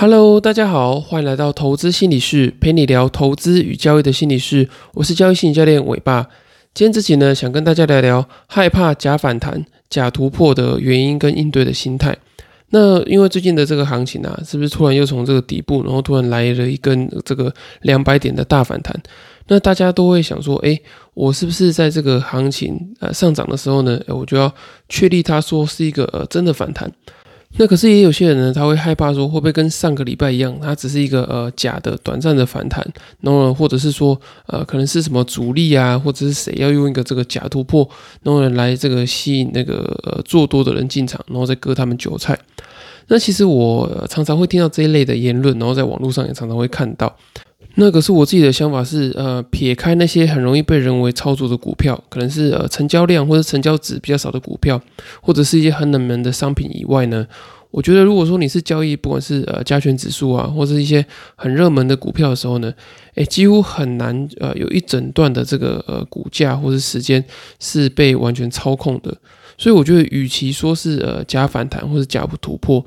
Hello，大家好，欢迎来到投资心理室，陪你聊投资与交易的心理室。我是交易心理教练伟爸。今天这期呢，想跟大家聊聊害怕假反弹、假突破的原因跟应对的心态。那因为最近的这个行情啊，是不是突然又从这个底部，然后突然来了一根这个两百点的大反弹？那大家都会想说，哎，我是不是在这个行情呃上涨的时候呢，我就要确立它说是一个呃真的反弹？那可是也有些人呢，他会害怕说会不会跟上个礼拜一样，它只是一个呃假的短暂的反弹，然后呢或者是说呃可能是什么主力啊，或者是谁要用一个这个假突破，然后来这个吸引那个呃做多的人进场，然后再割他们韭菜。那其实我常常会听到这一类的言论，然后在网络上也常常会看到。那可是我自己的想法是，呃，撇开那些很容易被人为操作的股票，可能是呃成交量或者成交值比较少的股票，或者是一些很冷门的商品以外呢，我觉得如果说你是交易，不管是呃加权指数啊，或者一些很热门的股票的时候呢，诶，几乎很难呃有一整段的这个呃股价或者时间是被完全操控的。所以我觉得，与其说是呃假反弹或者假不突破，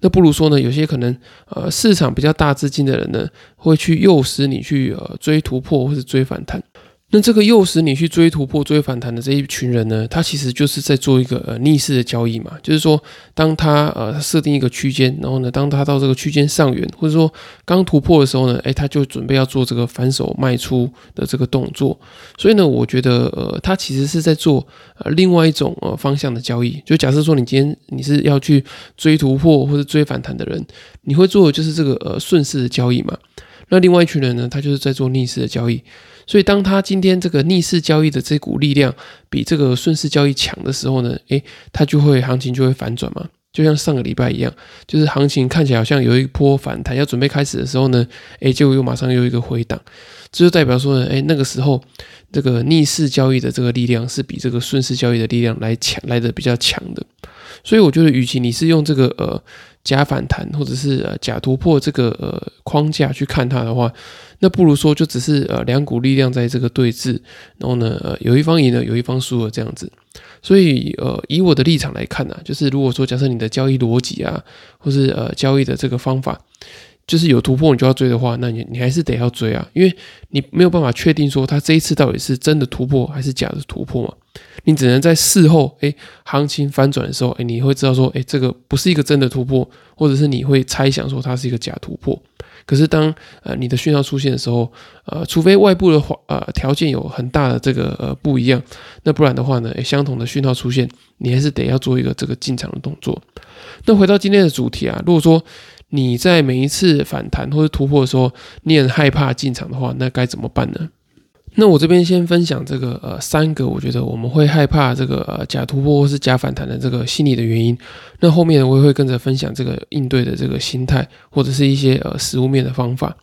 那不如说呢，有些可能呃市场比较大资金的人呢，会去诱使你去呃追突破或是追反弹。那这个诱使你去追突破、追反弹的这一群人呢，他其实就是在做一个呃逆势的交易嘛。就是说，当他呃设定一个区间，然后呢，当他到这个区间上缘，或者说刚突破的时候呢，诶，他就准备要做这个反手卖出的这个动作。所以呢，我觉得呃，他其实是在做呃另外一种呃方向的交易。就假设说，你今天你是要去追突破或者追反弹的人，你会做的就是这个呃顺势的交易嘛。那另外一群人呢，他就是在做逆势的交易。所以，当他今天这个逆势交易的这股力量比这个顺势交易强的时候呢，诶，他就会行情就会反转嘛，就像上个礼拜一样，就是行情看起来好像有一波反弹要准备开始的时候呢，诶，就又马上又一个回档，这就代表说呢，诶，那个时候这个逆势交易的这个力量是比这个顺势交易的力量来强来的比较强的。所以我觉得，与其你是用这个呃假反弹或者是呃假突破这个呃框架去看它的话，那不如说就只是呃两股力量在这个对峙，然后呢呃有一方赢了，有一方输了这样子。所以呃以我的立场来看呢，就是如果说假设你的交易逻辑啊，或是呃交易的这个方法。就是有突破你就要追的话，那你你还是得要追啊，因为你没有办法确定说它这一次到底是真的突破还是假的突破嘛。你只能在事后，哎，行情反转的时候，哎，你会知道说，哎，这个不是一个真的突破，或者是你会猜想说它是一个假突破。可是当呃你的讯号出现的时候，呃，除非外部的话呃条件有很大的这个呃不一样，那不然的话呢，诶相同的讯号出现，你还是得要做一个这个进场的动作。那回到今天的主题啊，如果说。你在每一次反弹或者突破的时候，你很害怕进场的话，那该怎么办呢？那我这边先分享这个呃三个，我觉得我们会害怕这个呃假突破或是假反弹的这个心理的原因。那后面，我也会跟着分享这个应对的这个心态，或者是一些呃实物面的方法。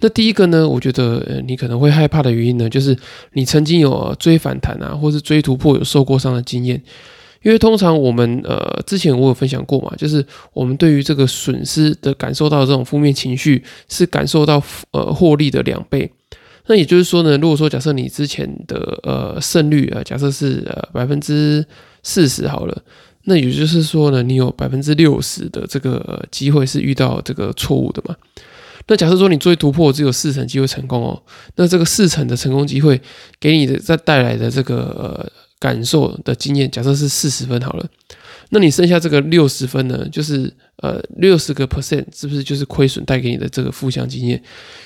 那第一个呢，我觉得呃你可能会害怕的原因呢，就是你曾经有追反弹啊，或是追突破有受过伤的经验。因为通常我们呃之前我有分享过嘛，就是我们对于这个损失的感受到这种负面情绪，是感受到呃获利的两倍。那也就是说呢，如果说假设你之前的呃胜率啊，假设是呃百分之四十好了，那也就是说呢，你有百分之六十的这个机会是遇到这个错误的嘛。那假设说你作为突破只有四成机会成功哦，那这个四成的成功机会给你的再带来的这个呃。感受的经验，假设是四十分好了，那你剩下这个六十分呢？就是呃六十个 percent，是不是就是亏损带给你的这个负向经验？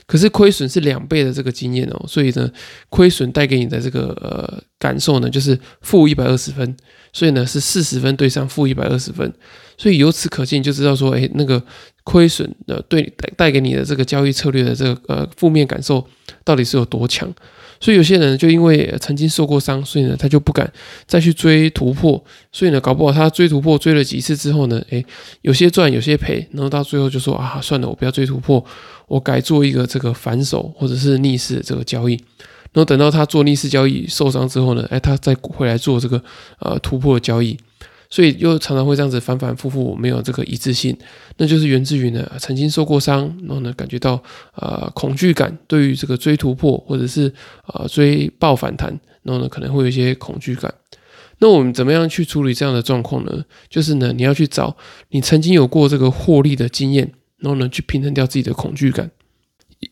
可是亏损是两倍的这个经验哦，所以呢，亏损带给你的这个呃感受呢，就是负一百二十分，所以呢是四十分对上负一百二十分，所以由此可见就知道说，哎，那个亏损的对带带给你的这个交易策略的这个呃负面感受到底是有多强？所以有些人就因为曾经受过伤，所以呢他就不敢再去追突破，所以呢搞不好他追突破追了几次之后呢，诶，有些赚算有些赔，然后到最后就说啊算了，我不要追突破，我改做一个这个反手或者是逆势的这个交易，然后等到他做逆势交易受伤之后呢，诶，他再回来做这个呃突破交易。所以又常常会这样子反反复复，没有这个一致性，那就是源自于呢曾经受过伤，然后呢感觉到呃恐惧感，对于这个追突破或者是呃追爆反弹，然后呢可能会有一些恐惧感。那我们怎么样去处理这样的状况呢？就是呢你要去找你曾经有过这个获利的经验，然后呢去平衡掉自己的恐惧感。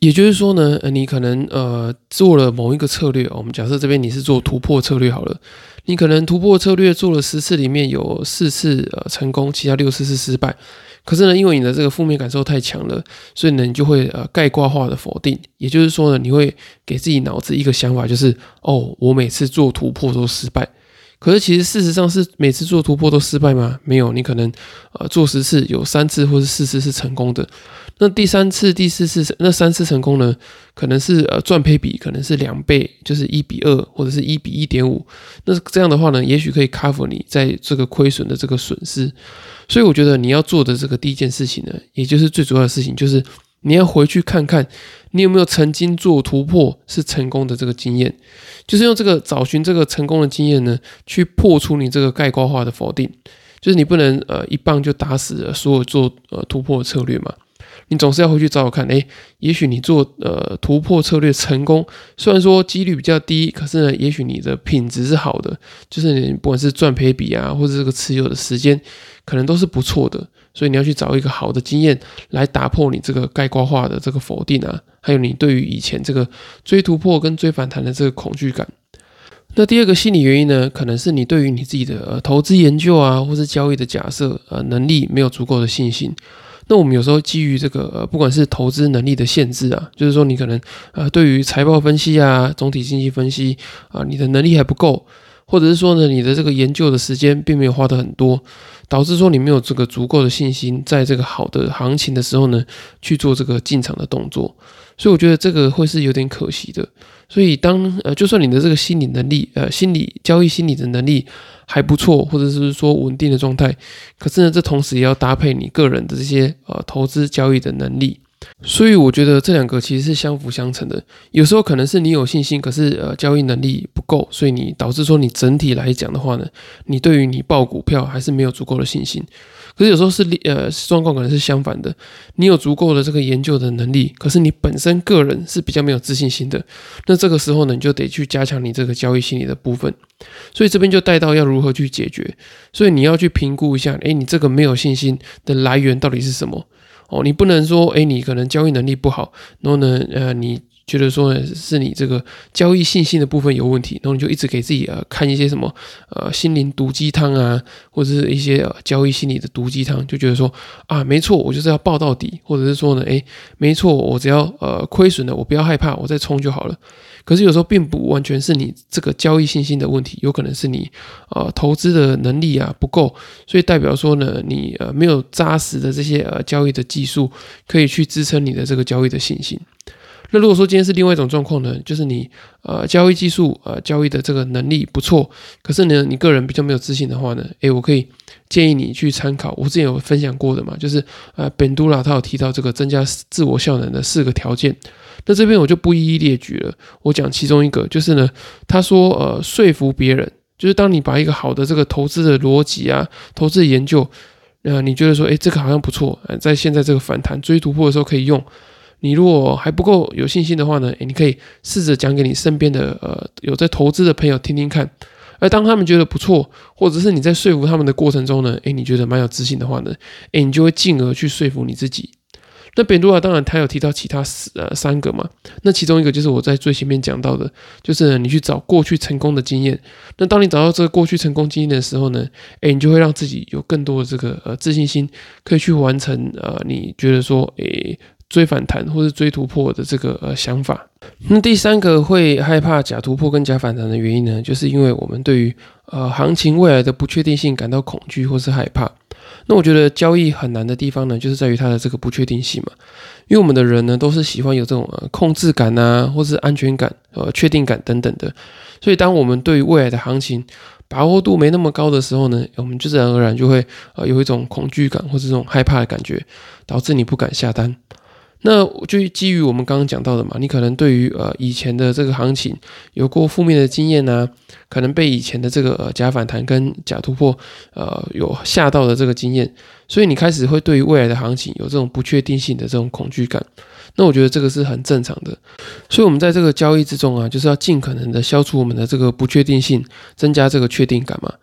也就是说呢，呃，你可能呃做了某一个策略，我们假设这边你是做突破策略好了，你可能突破策略做了十次里面有四次呃成功，其他六次是失败。可是呢，因为你的这个负面感受太强了，所以呢，你就会呃概括化的否定。也就是说呢，你会给自己脑子一个想法，就是哦，我每次做突破都失败。可是其实事实上是每次做突破都失败吗？没有，你可能呃做十次有三次或者四次是成功的。那第三次、第四次那三次成功呢？可能是呃赚赔比可能是两倍，就是一比二或者是一比一点五。那这样的话呢，也许可以 cover 你在这个亏损的这个损失。所以我觉得你要做的这个第一件事情呢，也就是最主要的事情，就是你要回去看看你有没有曾经做突破是成功的这个经验，就是用这个找寻这个成功的经验呢，去破除你这个概括化的否定。就是你不能呃一棒就打死了所有做呃突破的策略嘛。你总是要回去找找看，哎，也许你做呃突破策略成功，虽然说几率比较低，可是呢，也许你的品质是好的，就是你不管是赚赔比啊，或者这个持有的时间，可能都是不错的。所以你要去找一个好的经验来打破你这个概括化的这个否定啊，还有你对于以前这个追突破跟追反弹的这个恐惧感。那第二个心理原因呢，可能是你对于你自己的呃投资研究啊，或是交易的假设呃能力没有足够的信心。那我们有时候基于这个呃，不管是投资能力的限制啊，就是说你可能呃，对于财报分析啊、总体经济分析啊，你的能力还不够，或者是说呢，你的这个研究的时间并没有花的很多，导致说你没有这个足够的信心，在这个好的行情的时候呢，去做这个进场的动作。所以我觉得这个会是有点可惜的。所以当呃，就算你的这个心理能力呃，心理交易心理的能力。还不错，或者是说稳定的状态，可是呢，这同时也要搭配你个人的这些呃投资交易的能力，所以我觉得这两个其实是相辅相成的。有时候可能是你有信心，可是呃交易能力不够，所以你导致说你整体来讲的话呢，你对于你报股票还是没有足够的信心。可是有时候是呃状况可能是相反的，你有足够的这个研究的能力，可是你本身个人是比较没有自信心的，那这个时候呢，你就得去加强你这个交易心理的部分。所以这边就带到要如何去解决，所以你要去评估一下，诶，你这个没有信心的来源到底是什么？哦，你不能说，哎，你可能交易能力不好，然后呢，呃，你。觉得说，是你这个交易信心的部分有问题，然后你就一直给自己呃看一些什么呃心灵毒鸡汤啊，或者是一些呃交易心理的毒鸡汤，就觉得说啊，没错，我就是要报到底，或者是说呢，诶，没错，我只要呃亏损了，我不要害怕，我再冲就好了。可是有时候并不完全是你这个交易信心的问题，有可能是你呃投资的能力啊不够，所以代表说呢，你呃没有扎实的这些呃交易的技术，可以去支撑你的这个交易的信心。那如果说今天是另外一种状况呢，就是你呃交易技术呃交易的这个能力不错，可是呢你个人比较没有自信的话呢，诶，我可以建议你去参考我之前有分享过的嘛，就是呃本杜拉他有提到这个增加自我效能的四个条件，那这边我就不一一列举了，我讲其中一个就是呢，他说呃说服别人，就是当你把一个好的这个投资的逻辑啊，投资的研究，呃你觉得说诶这个好像不错，在现在这个反弹追突破的时候可以用。你如果还不够有信心的话呢，诶，你可以试着讲给你身边的呃有在投资的朋友听听看，而当他们觉得不错，或者是你在说服他们的过程中呢，诶，你觉得蛮有自信的话呢，诶，你就会进而去说服你自己。那本多啊，当然他有提到其他呃三个嘛，那其中一个就是我在最前面讲到的，就是你去找过去成功的经验。那当你找到这个过去成功经验的时候呢，诶，你就会让自己有更多的这个呃自信心，可以去完成呃你觉得说诶。追反弹或是追突破的这个呃想法，那第三个会害怕假突破跟假反弹的原因呢，就是因为我们对于呃行情未来的不确定性感到恐惧或是害怕。那我觉得交易很难的地方呢，就是在于它的这个不确定性嘛。因为我们的人呢，都是喜欢有这种呃控制感啊，或是安全感、呃确定感等等的。所以当我们对于未来的行情把握度没那么高的时候呢，我们就自然而然就会呃有一种恐惧感或者这种害怕的感觉，导致你不敢下单。那就基于我们刚刚讲到的嘛，你可能对于呃以前的这个行情有过负面的经验呐，可能被以前的这个呃假反弹跟假突破呃有吓到的这个经验，所以你开始会对于未来的行情有这种不确定性的这种恐惧感。那我觉得这个是很正常的，所以我们在这个交易之中啊，就是要尽可能的消除我们的这个不确定性，增加这个确定感嘛。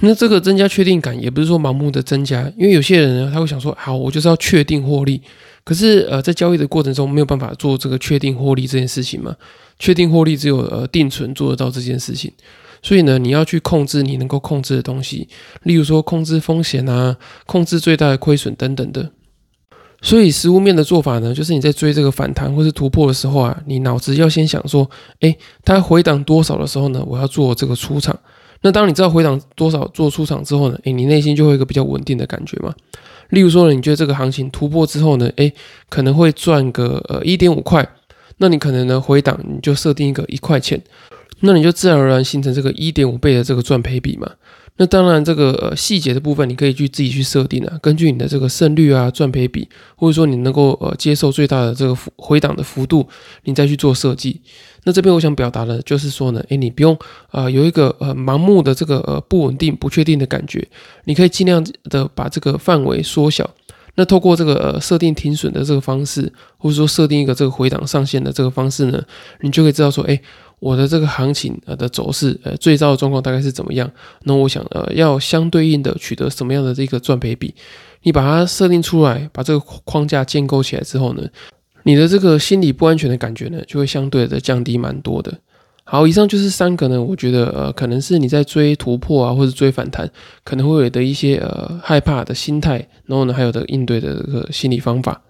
那这个增加确定感也不是说盲目的增加，因为有些人呢他会想说，好，我就是要确定获利。可是呃，在交易的过程中没有办法做这个确定获利这件事情嘛？确定获利只有呃定存做得到这件事情。所以呢，你要去控制你能够控制的东西，例如说控制风险啊，控制最大的亏损等等的。所以实物面的做法呢，就是你在追这个反弹或是突破的时候啊，你脑子要先想说，诶，它回档多少的时候呢，我要做这个出场。那当你知道回档多少做出场之后呢，诶，你内心就会有一个比较稳定的感觉嘛。例如说呢，你觉得这个行情突破之后呢，诶，可能会赚个呃一点五块，那你可能呢回档你就设定一个一块钱，那你就自然而然形成这个一点五倍的这个赚赔比嘛。那当然，这个呃细节的部分，你可以去自己去设定啊，根据你的这个胜率啊、赚赔比，或者说你能够呃接受最大的这个回档的幅度，你再去做设计。那这边我想表达的，就是说呢，诶，你不用啊有一个呃盲目的这个呃不稳定、不确定的感觉，你可以尽量的把这个范围缩小。那透过这个呃设定停损的这个方式，或者说设定一个这个回档上限的这个方式呢，你就可以知道说，诶。我的这个行情呃的走势呃最糟的状况大概是怎么样？那我想呃要相对应的取得什么样的这个赚赔比？你把它设定出来，把这个框架建构起来之后呢，你的这个心理不安全的感觉呢就会相对的降低蛮多的。好，以上就是三个呢，我觉得呃可能是你在追突破啊或者追反弹可能会有的一些呃害怕的心态，然后呢还有的应对的这个心理方法。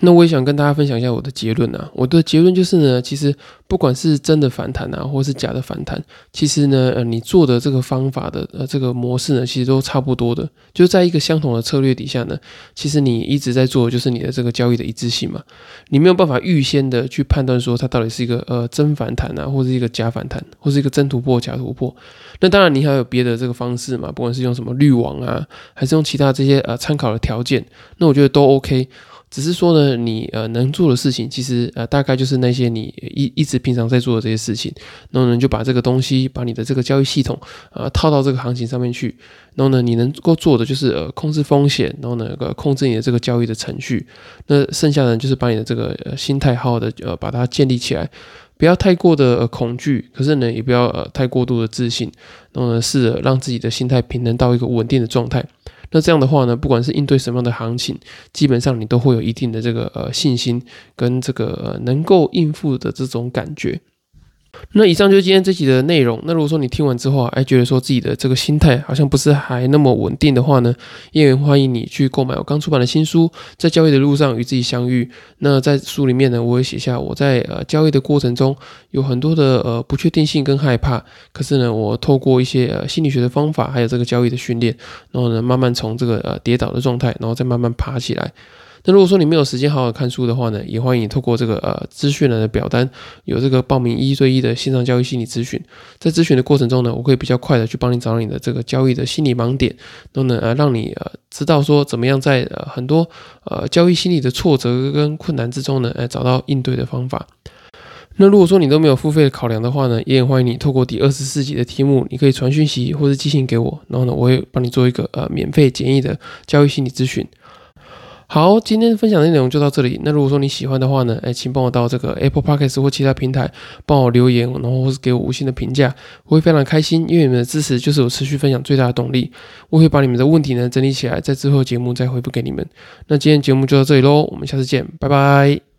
那我也想跟大家分享一下我的结论啊，我的结论就是呢，其实不管是真的反弹啊，或是假的反弹，其实呢，呃，你做的这个方法的呃这个模式呢，其实都差不多的，就在一个相同的策略底下呢，其实你一直在做的就是你的这个交易的一致性嘛，你没有办法预先的去判断说它到底是一个呃真反弹啊，或者一个假反弹，或是一个真突破假突破。那当然你还有别的这个方式嘛，不管是用什么滤网啊，还是用其他这些呃参考的条件，那我觉得都 OK。只是说呢，你呃能做的事情，其实呃大概就是那些你一一直平常在做的这些事情，然后呢就把这个东西，把你的这个交易系统呃套到这个行情上面去，然后呢你能够做的就是呃控制风险，然后呢呃控制你的这个交易的程序，那剩下的就是把你的这个呃心态好好的呃把它建立起来，不要太过的恐惧，可是呢也不要呃太过度的自信，然后呢试着让自己的心态平衡到一个稳定的状态。那这样的话呢，不管是应对什么样的行情，基本上你都会有一定的这个呃信心跟这个能够应付的这种感觉。那以上就是今天这集的内容。那如果说你听完之后，哎，觉得说自己的这个心态好像不是还那么稳定的话呢，也欢迎你去购买我刚出版的新书《在交易的路上与自己相遇》。那在书里面呢，我会写下我在呃交易的过程中有很多的呃不确定性跟害怕，可是呢，我透过一些呃心理学的方法，还有这个交易的训练，然后呢，慢慢从这个呃跌倒的状态，然后再慢慢爬起来。那如果说你没有时间好好看书的话呢，也欢迎你透过这个呃资讯栏的表单，有这个报名一对一的线上交易心理咨询。在咨询的过程中呢，我可以比较快的去帮你找到你的这个交易的心理盲点，都能呃让你呃知道说怎么样在呃很多呃交易心理的挫折跟困难之中呢，呃找到应对的方法。那如果说你都没有付费的考量的话呢，也很欢迎你透过第二十四集的题目，你可以传讯息或者寄信给我，然后呢，我会帮你做一个呃免费简易的交易心理咨询。好，今天分享的内容就到这里。那如果说你喜欢的话呢，哎，请帮我到这个 Apple Podcast 或其他平台帮我留言，然后或是给我五星的评价，我会非常开心，因为你们的支持就是我持续分享最大的动力。我会把你们的问题呢整理起来，在之后节目再回复给你们。那今天节目就到这里喽，我们下次见，拜拜。